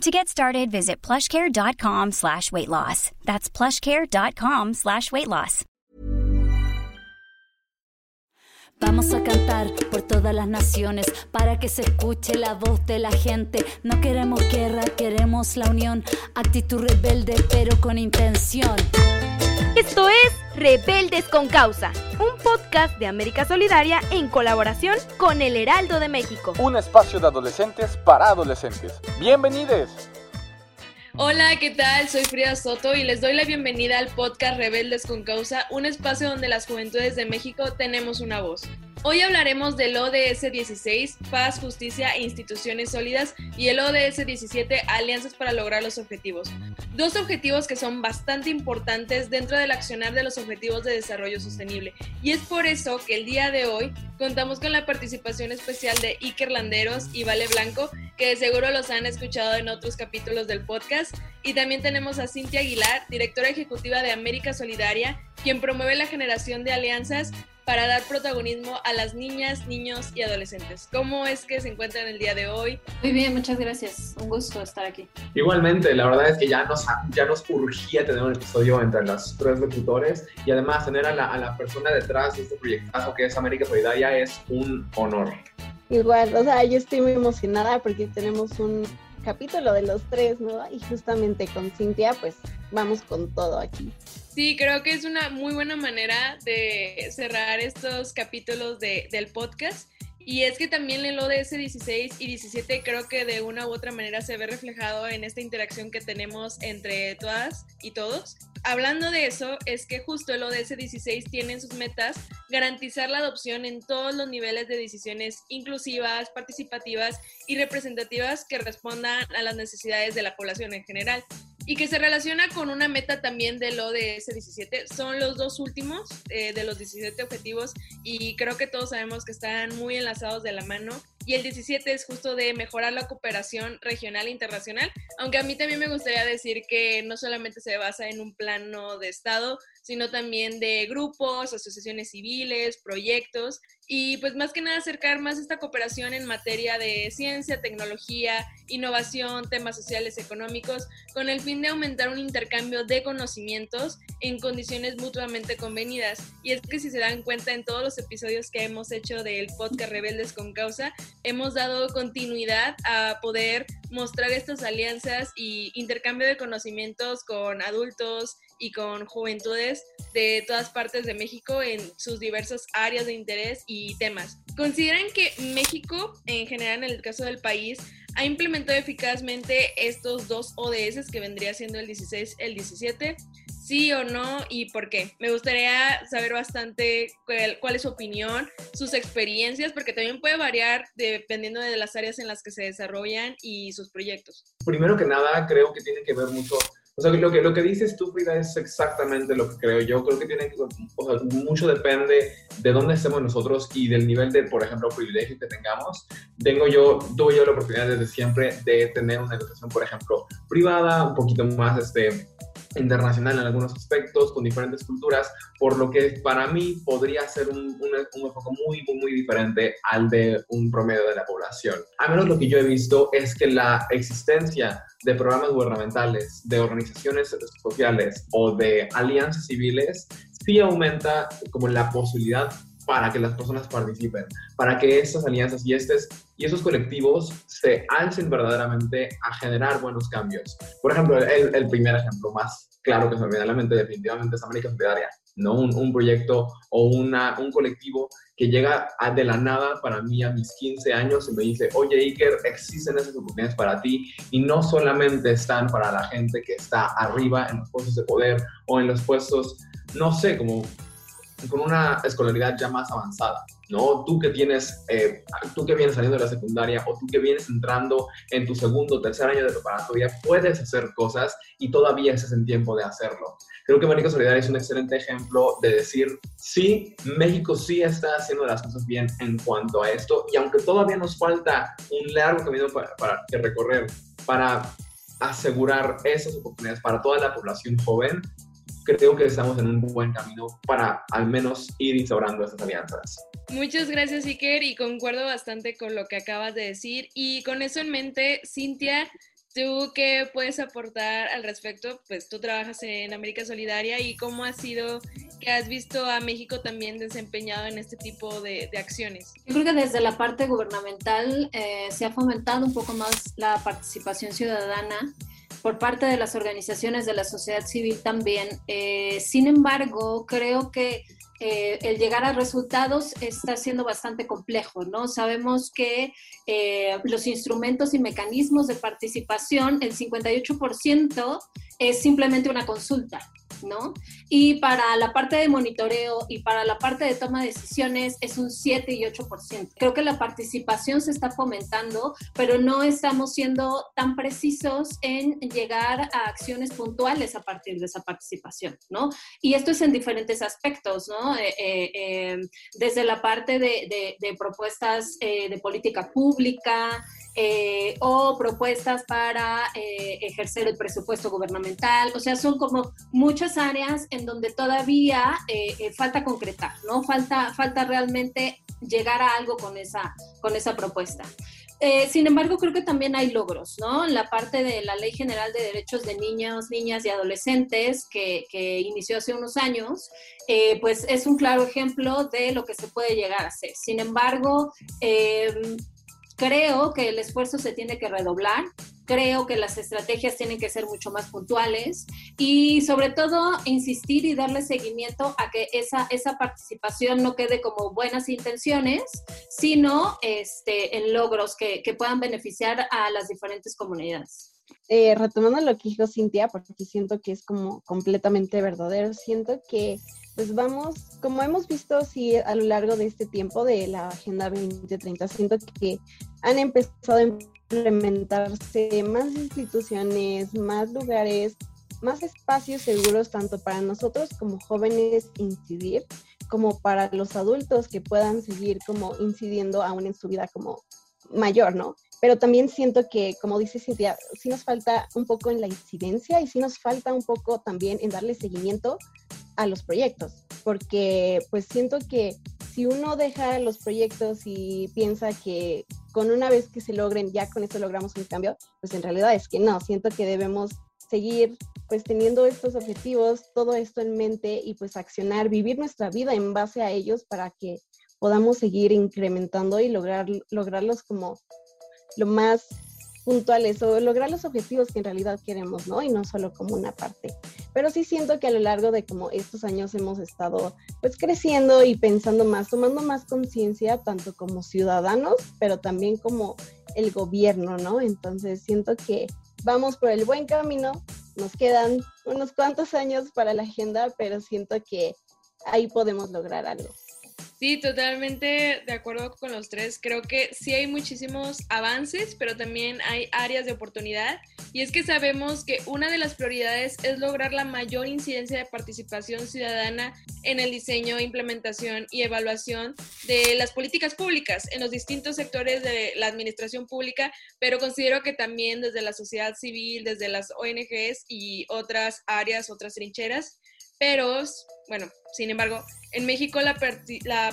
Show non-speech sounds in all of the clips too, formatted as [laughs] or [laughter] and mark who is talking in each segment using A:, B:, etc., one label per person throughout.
A: To get started, visit plushcare.com slash weight loss. That's plushcare.com slash weight loss.
B: Vamos a cantar por todas las naciones para que se escuche la voz de la gente. No queremos guerra, queremos la unión. Actitud rebelde, pero con intención.
C: Esto es Rebeldes con Causa, un podcast de América Solidaria en colaboración con El Heraldo de México.
D: Un espacio de adolescentes para adolescentes. Bienvenidos.
E: Hola, ¿qué tal? Soy Frida Soto y les doy la bienvenida al podcast Rebeldes con Causa, un espacio donde las juventudes de México tenemos una voz. Hoy hablaremos del ODS 16, Paz, Justicia e Instituciones Sólidas, y el ODS 17, Alianzas para lograr los objetivos. Dos objetivos que son bastante importantes dentro del accionar de los Objetivos de Desarrollo Sostenible. Y es por eso que el día de hoy contamos con la participación especial de Iker Landeros y Vale Blanco, que de seguro los han escuchado en otros capítulos del podcast. Y también tenemos a Cintia Aguilar, directora ejecutiva de América Solidaria, quien promueve la generación de alianzas para dar protagonismo a las niñas, niños y adolescentes. ¿Cómo es que se encuentran el día de hoy?
F: Muy bien, muchas gracias. Un gusto estar aquí.
G: Igualmente, la verdad es que ya nos, ya nos urgía tener un episodio entre las tres locutores y además tener a la, a la persona detrás de este proyectazo que es América Solidaria es un honor.
H: Igual, o sea, yo estoy muy emocionada porque tenemos un capítulo de los tres, ¿no? Y justamente con Cintia, pues vamos con todo aquí.
E: Sí, creo que es una muy buena manera de cerrar estos capítulos de, del podcast. Y es que también el ODS 16 y 17 creo que de una u otra manera se ve reflejado en esta interacción que tenemos entre todas y todos. Hablando de eso, es que justo el ODS 16 tiene en sus metas garantizar la adopción en todos los niveles de decisiones inclusivas, participativas y representativas que respondan a las necesidades de la población en general y que se relaciona con una meta también del ODS 17. Son los dos últimos eh, de los 17 objetivos y creo que todos sabemos que están muy enlazados de la mano. Y el 17 es justo de mejorar la cooperación regional e internacional, aunque a mí también me gustaría decir que no solamente se basa en un plano de Estado, sino también de grupos, asociaciones civiles, proyectos, y pues más que nada acercar más esta cooperación en materia de ciencia, tecnología, innovación, temas sociales, económicos, con el fin de aumentar un intercambio de conocimientos en condiciones mutuamente convenidas. Y es que si se dan cuenta en todos los episodios que hemos hecho del podcast Rebeldes con Causa, hemos dado continuidad a poder mostrar estas alianzas y intercambio de conocimientos con adultos, y con juventudes de todas partes de México en sus diversas áreas de interés y temas. ¿Consideran que México, en general en el caso del país, ha implementado eficazmente estos dos ODS que vendría siendo el 16, el 17? ¿Sí o no? ¿Y por qué? Me gustaría saber bastante cuál, cuál, es su opinión, sus experiencias, porque también puede variar dependiendo de las áreas en las que se desarrollan y sus proyectos.
G: Primero que nada, creo que tiene que ver mucho o sea, lo que, lo que dices tú, Frida, es exactamente lo que creo yo. Creo que tiene o sea, mucho depende de dónde estemos nosotros y del nivel de, por ejemplo, privilegio que tengamos. Tengo yo, tuve yo la oportunidad desde siempre de tener una educación, por ejemplo, privada, un poquito más este, internacional en algunos aspectos, con diferentes culturas, por lo que para mí podría ser un, un, un, enfoque muy, muy, muy diferente al de un promedio de la población. A menos lo que yo he visto es que la existencia de programas gubernamentales, de organizaciones sociales o de alianzas civiles sí aumenta como la posibilidad para que las personas participen, para que estas alianzas y, estes, y esos colectivos se alcen verdaderamente a generar buenos cambios. Por ejemplo, el, primer ejemplo más claro que se me viene a la mente definitivamente es América Solidaria, ¿no? Un, un, proyecto o una, un colectivo que llega a, de la nada para mí a mis 15 años y me dice, oye Iker, existen esas oportunidades para ti y no solamente están para la gente que está arriba en los puestos de poder o en los puestos, no sé, como con una escolaridad ya más avanzada. ¿no? Tú que tienes, eh, tú que vienes saliendo de la secundaria o tú que vienes entrando en tu segundo o tercer año de preparatoria, puedes hacer cosas y todavía estás en tiempo de hacerlo. Creo que México Solidaria es un excelente ejemplo de decir, sí, México sí está haciendo las cosas bien en cuanto a esto y aunque todavía nos falta un largo camino para, que recorrer para asegurar esas oportunidades para toda la población joven, creo que estamos en un buen camino para al menos ir instaurando esas alianzas.
E: Muchas gracias, Iker, y concuerdo bastante con lo que acabas de decir. Y con eso en mente, Cintia, ¿tú qué puedes aportar al respecto? Pues tú trabajas en América Solidaria y cómo ha sido que has visto a México también desempeñado en este tipo de, acciones.
F: Yo creo que desde la parte gubernamental eh, se ha fomentado un poco más la participación ciudadana por parte de las organizaciones de la sociedad civil también. Eh, sin embargo, creo que eh, el llegar a resultados está siendo bastante complejo, ¿no? Sabemos que eh, los instrumentos y mecanismos de participación, el 58% es simplemente una consulta. ¿No? Y para la parte de monitoreo y para la parte de toma de decisiones es un 7 y 8%. Creo que la participación se está fomentando, pero no estamos siendo tan precisos en llegar a acciones puntuales a partir de esa participación, ¿no? Y esto es en diferentes aspectos, ¿no? Eh, eh, eh, desde la parte de, de propuestas de política pública, eh, o propuestas para eh, ejercer el presupuesto gubernamental. O sea, son como muchas áreas en donde todavía eh, falta concretar, ¿no? Falta, falta realmente llegar a algo con esa, con esa propuesta. sin embargo, creo que también hay logros, ¿no? La parte de la Ley General de Derechos de Niños, Niñas y Adolescentes, que, que inició hace unos años, pues es un claro ejemplo de lo que se puede llegar a hacer. Sin embargo, Creo que el esfuerzo se tiene que redoblar, creo que las estrategias tienen que ser mucho más puntuales y sobre todo insistir y darle seguimiento a que esa, esa participación no quede como buenas intenciones, sino este, en logros que, que puedan beneficiar a las diferentes comunidades.
H: Eh, retomando lo que dijo Cintia, porque siento que es como completamente verdadero, siento que pues vamos, como hemos visto sí, a lo largo de este tiempo de la Agenda 2030, siento que han empezado a implementarse más instituciones, más lugares, más espacios seguros tanto para nosotros como jóvenes incidir, como para los adultos que puedan seguir como incidiendo aún en su vida como mayor, ¿no? Pero también siento que, como dice Cintia, sí nos falta un poco en la incidencia y sí nos falta un poco también en darle seguimiento a los proyectos, porque pues siento que si uno deja los proyectos y piensa que con una vez que se logren, ya con eso logramos un cambio, pues en realidad es que no, siento que debemos seguir pues teniendo estos objetivos, todo esto en mente y pues accionar, vivir nuestra vida en base a ellos para que podamos seguir incrementando y lograr, lograrlos como lo más puntuales o lograr los objetivos que en realidad queremos, ¿no? Y no solo como una parte. Pero sí siento que a lo largo de como estos años hemos estado pues creciendo y pensando más, tomando más conciencia tanto como ciudadanos, pero también como el gobierno, ¿no? Entonces siento que vamos por el buen camino, nos quedan unos cuantos años para la agenda, pero siento que ahí podemos lograr algo.
E: Sí, totalmente de acuerdo con los tres. Creo que sí hay muchísimos avances, pero también hay áreas de oportunidad. Y es que sabemos que una de las prioridades es lograr la mayor incidencia de participación ciudadana en el diseño, implementación y evaluación de las políticas públicas en los distintos sectores de la administración pública, pero considero que también desde la sociedad civil, desde las ONGs y otras áreas, otras trincheras. Pero, bueno, sin embargo, en México la,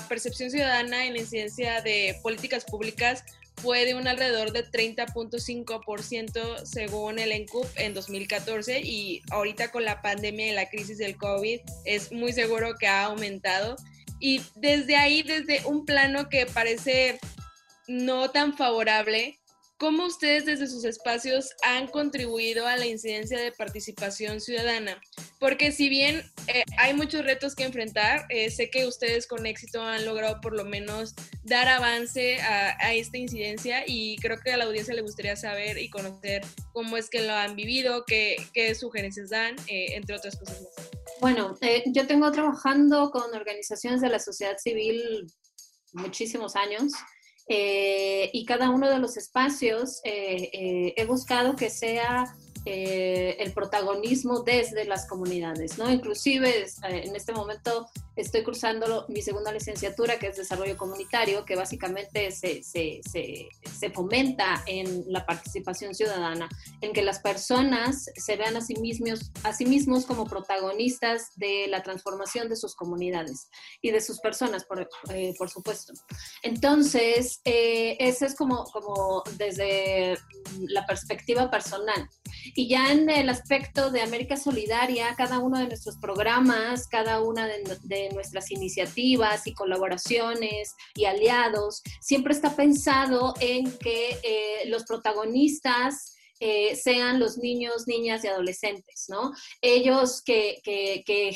E: percepción ciudadana en la incidencia de políticas públicas fue de un alrededor de 30.5% según el ENCUP en 2014 y ahorita con la pandemia y la crisis del COVID es muy seguro que ha aumentado. Y desde ahí, desde un plano que parece no tan favorable, ¿Cómo ustedes desde sus espacios han contribuido a la incidencia de participación ciudadana? Porque si bien eh, hay muchos retos que enfrentar, eh, sé que ustedes con éxito han logrado por lo menos dar avance a, esta incidencia y creo que a la audiencia le gustaría saber y conocer cómo es que lo han vivido, qué, qué sugerencias dan, eh, entre otras cosas más.
F: Bueno, yo tengo trabajando con organizaciones de la sociedad civil muchísimos años. Y cada uno de los espacios he buscado que sea eh, el protagonismo desde las comunidades, ¿no? Inclusive eh, en este momento estoy cursando mi segunda licenciatura, que es Desarrollo Comunitario, que básicamente se, se, se, fomenta en la participación ciudadana, en que las personas se vean a sí, mismos, a sí mismos como protagonistas de la transformación de sus comunidades y de sus personas, por, eh, por supuesto. Entonces, eh, ese es como, como desde la perspectiva personal. Y ya en el aspecto de América Solidaria, cada uno de nuestros programas, cada una de, nuestras iniciativas y colaboraciones y aliados, siempre está pensado en que eh, los protagonistas eh, sean los niños, niñas y adolescentes, ¿no? Ellos que,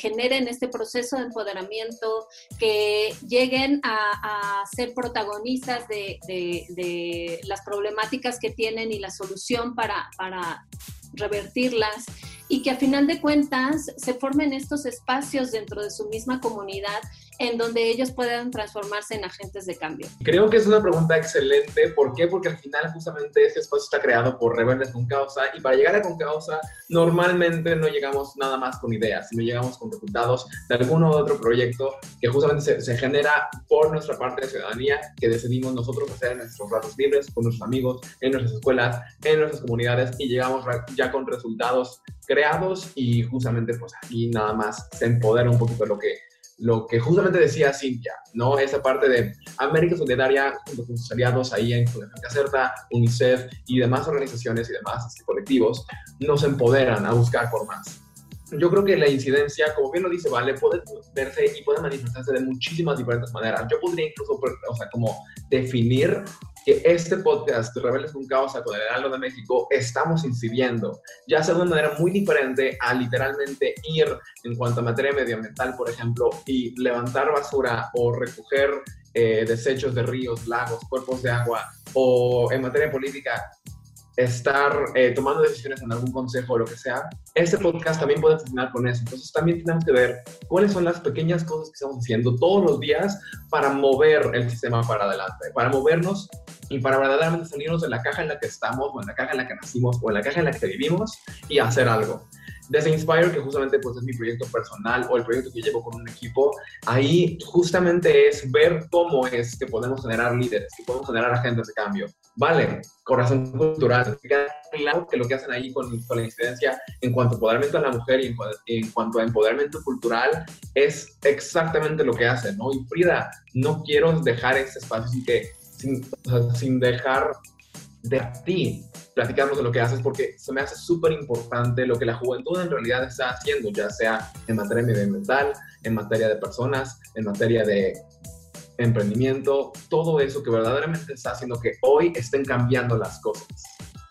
F: generen este proceso de empoderamiento, que lleguen a, ser protagonistas de, las problemáticas que tienen y la solución para, para revertirlas y que a final de cuentas se formen estos espacios dentro de su misma comunidad en donde ellos puedan transformarse en agentes de cambio?
G: Creo que es una pregunta excelente. ¿Por qué? Porque al final justamente este espacio está creado por rebeldes con causa y para llegar a con causa normalmente no llegamos nada más con ideas, sino llegamos con resultados de alguno u otro proyecto que justamente se, genera por nuestra parte de ciudadanía que decidimos nosotros hacer en nuestros ratos libres, con nuestros amigos, en nuestras escuelas, en nuestras comunidades y llegamos ya con resultados creados y justamente pues aquí nada más se empodera un poquito lo que lo que justamente decía Cintia, ¿no? Esa parte de América Solidaria, junto con sus aliados ahí en Fundación Caserta, UNICEF y demás organizaciones y demás este, colectivos, nos empoderan a buscar por más. Yo creo que la incidencia, como bien lo dice Vale, puede verse y puede manifestarse de muchísimas diferentes maneras. Yo podría incluso, o sea, como definir que este podcast, Rebeldes con Causa con el Heraldo de México, estamos incidiendo, ya sea de una manera muy diferente a literalmente ir en cuanto a materia medioambiental, por ejemplo, y levantar basura o recoger eh, desechos de ríos, lagos, cuerpos de agua, o en materia política, estar eh, tomando decisiones en algún consejo o lo que sea, este podcast también puede funcionar con eso. Entonces también tenemos que ver cuáles son las pequeñas cosas que estamos haciendo todos los días para mover el sistema para adelante, para movernos y para verdaderamente salirnos de la caja en la que estamos o en la caja en la que nacimos o en la caja en la que vivimos y hacer algo desde Inspire, que justamente pues, es mi proyecto personal o el proyecto que llevo con un equipo, ahí justamente es ver cómo es que podemos generar líderes, que podemos generar agentes de cambio. Vale, corazón cultural. Claro que lo que hacen ahí con, con la incidencia en cuanto a empoderamiento a la mujer y en, cuanto a empoderamiento cultural es exactamente lo que hacen, ¿no? Y Frida, no quiero dejar ese espacio sin, que, sin, sin dejar de ti platicarnos de lo que haces porque se me hace súper importante lo que la juventud en realidad está haciendo, ya sea en materia medioambiental, en materia de personas, en materia de emprendimiento, todo eso que verdaderamente está haciendo que hoy estén cambiando las cosas.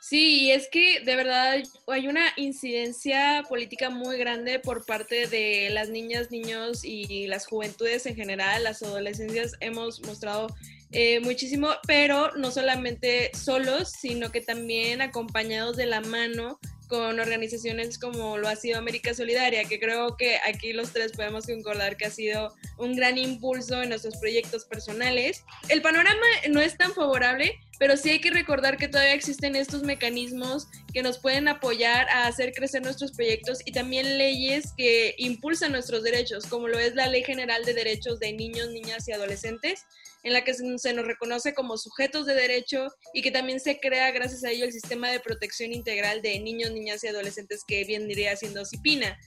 E: Sí, es que de verdad hay una incidencia política muy grande por parte de las niñas, niños y las juventudes en general, las adolescencias hemos mostrado eh, muchísimo, pero no solamente solos, sino que también acompañados de la mano con organizaciones como lo ha sido América Solidaria, que creo que aquí los tres podemos concordar que ha sido un gran impulso en nuestros proyectos personales. El panorama no es tan favorable, pero sí hay que recordar que todavía existen estos mecanismos que nos pueden apoyar a hacer crecer nuestros proyectos y también leyes que impulsan nuestros derechos, como lo es la Ley General de Derechos de Niños, Niñas y Adolescentes, en la que se nos reconoce como sujetos de derecho y que también se crea gracias a ello el sistema de protección integral de niños, niñas y adolescentes que bien diría siendo CIPINA.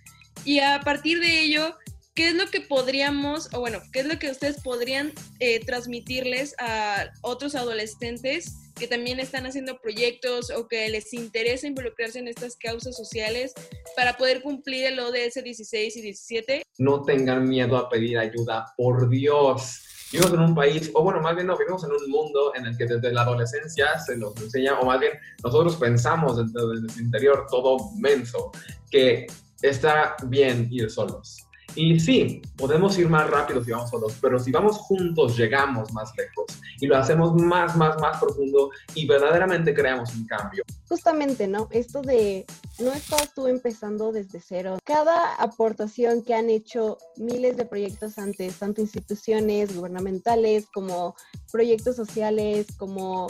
E: Y a partir de ello, ¿qué es lo que podríamos, o bueno, qué es lo que ustedes podrían eh, transmitirles a otros adolescentes que también están haciendo proyectos o que les interesa involucrarse en estas causas sociales para poder cumplir el ODS 16 y 17?
G: No tengan miedo a pedir ayuda, por Dios vivimos en un país, o bueno, más bien no, vivimos en un mundo en el que desde la adolescencia se nos enseña, o más bien nosotros pensamos desde, el interior todo menso, que está bien ir solos. Y sí, podemos ir más rápido si vamos solos, pero si vamos juntos llegamos más lejos y lo hacemos más, más, más profundo y verdaderamente creamos un cambio.
H: Justamente, ¿no? Esto de no estás tú empezando desde cero. Cada aportación que han hecho miles de proyectos antes, tanto instituciones gubernamentales como proyectos sociales, como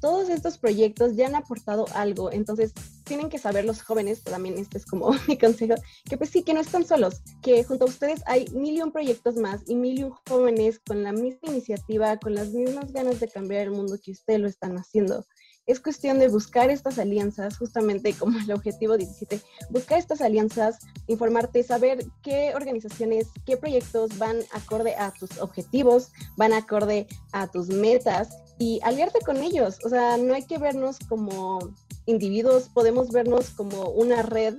H: todos estos proyectos ya han aportado algo, entonces tienen que saber los jóvenes, pero también este es como [laughs] mi consejo, que pues sí, que no están solos, que junto a ustedes hay mil y un proyectos más y mil y un jóvenes con la misma iniciativa, con las mismas ganas de cambiar el mundo que ustedes lo están haciendo. Es cuestión de buscar estas alianzas, justamente como el objetivo 17, buscar estas alianzas, informarte, saber qué organizaciones, qué proyectos van acorde a tus objetivos, van acorde a tus metas y aliarte con ellos. O sea, no hay que vernos como individuos, podemos vernos como una red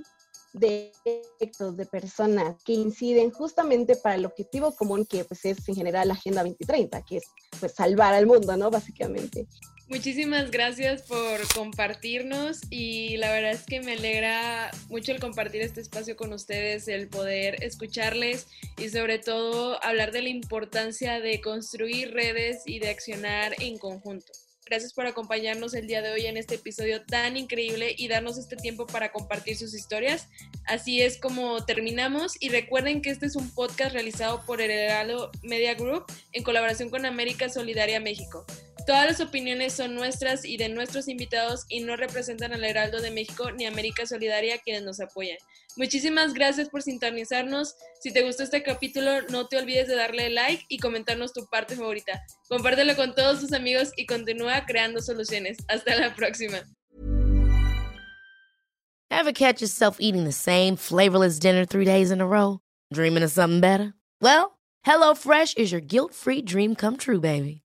H: de proyectos, de personas que inciden justamente para el objetivo común que pues es en general la Agenda 2030, que es pues salvar al mundo, ¿no? Básicamente.
E: Muchísimas gracias por compartirnos y la verdad es que me alegra mucho el compartir este espacio con ustedes, el poder escucharles y sobre todo hablar de la importancia de construir redes y de accionar en conjunto. Gracias por acompañarnos el día de hoy en este episodio tan increíble y darnos este tiempo para compartir sus historias. Así es como terminamos y recuerden que este es un podcast realizado por Heraldo Media Group en colaboración con América Solidaria México. Todas las opiniones son nuestras y de nuestros invitados y no representan al Heraldo de México ni América Solidaria quienes nos apoyan. Muchísimas gracias por sintonizarnos. Si te gustó este capítulo, no te olvides de darle like y comentarnos tu parte favorita. Compártelo con todos tus amigos y continúa creando soluciones. Hasta la próxima.
I: Ever catch yourself eating the same flavorless dinner three days in a row? Dreaming of something better? Well, HelloFresh is your guilt-free dream come true, baby.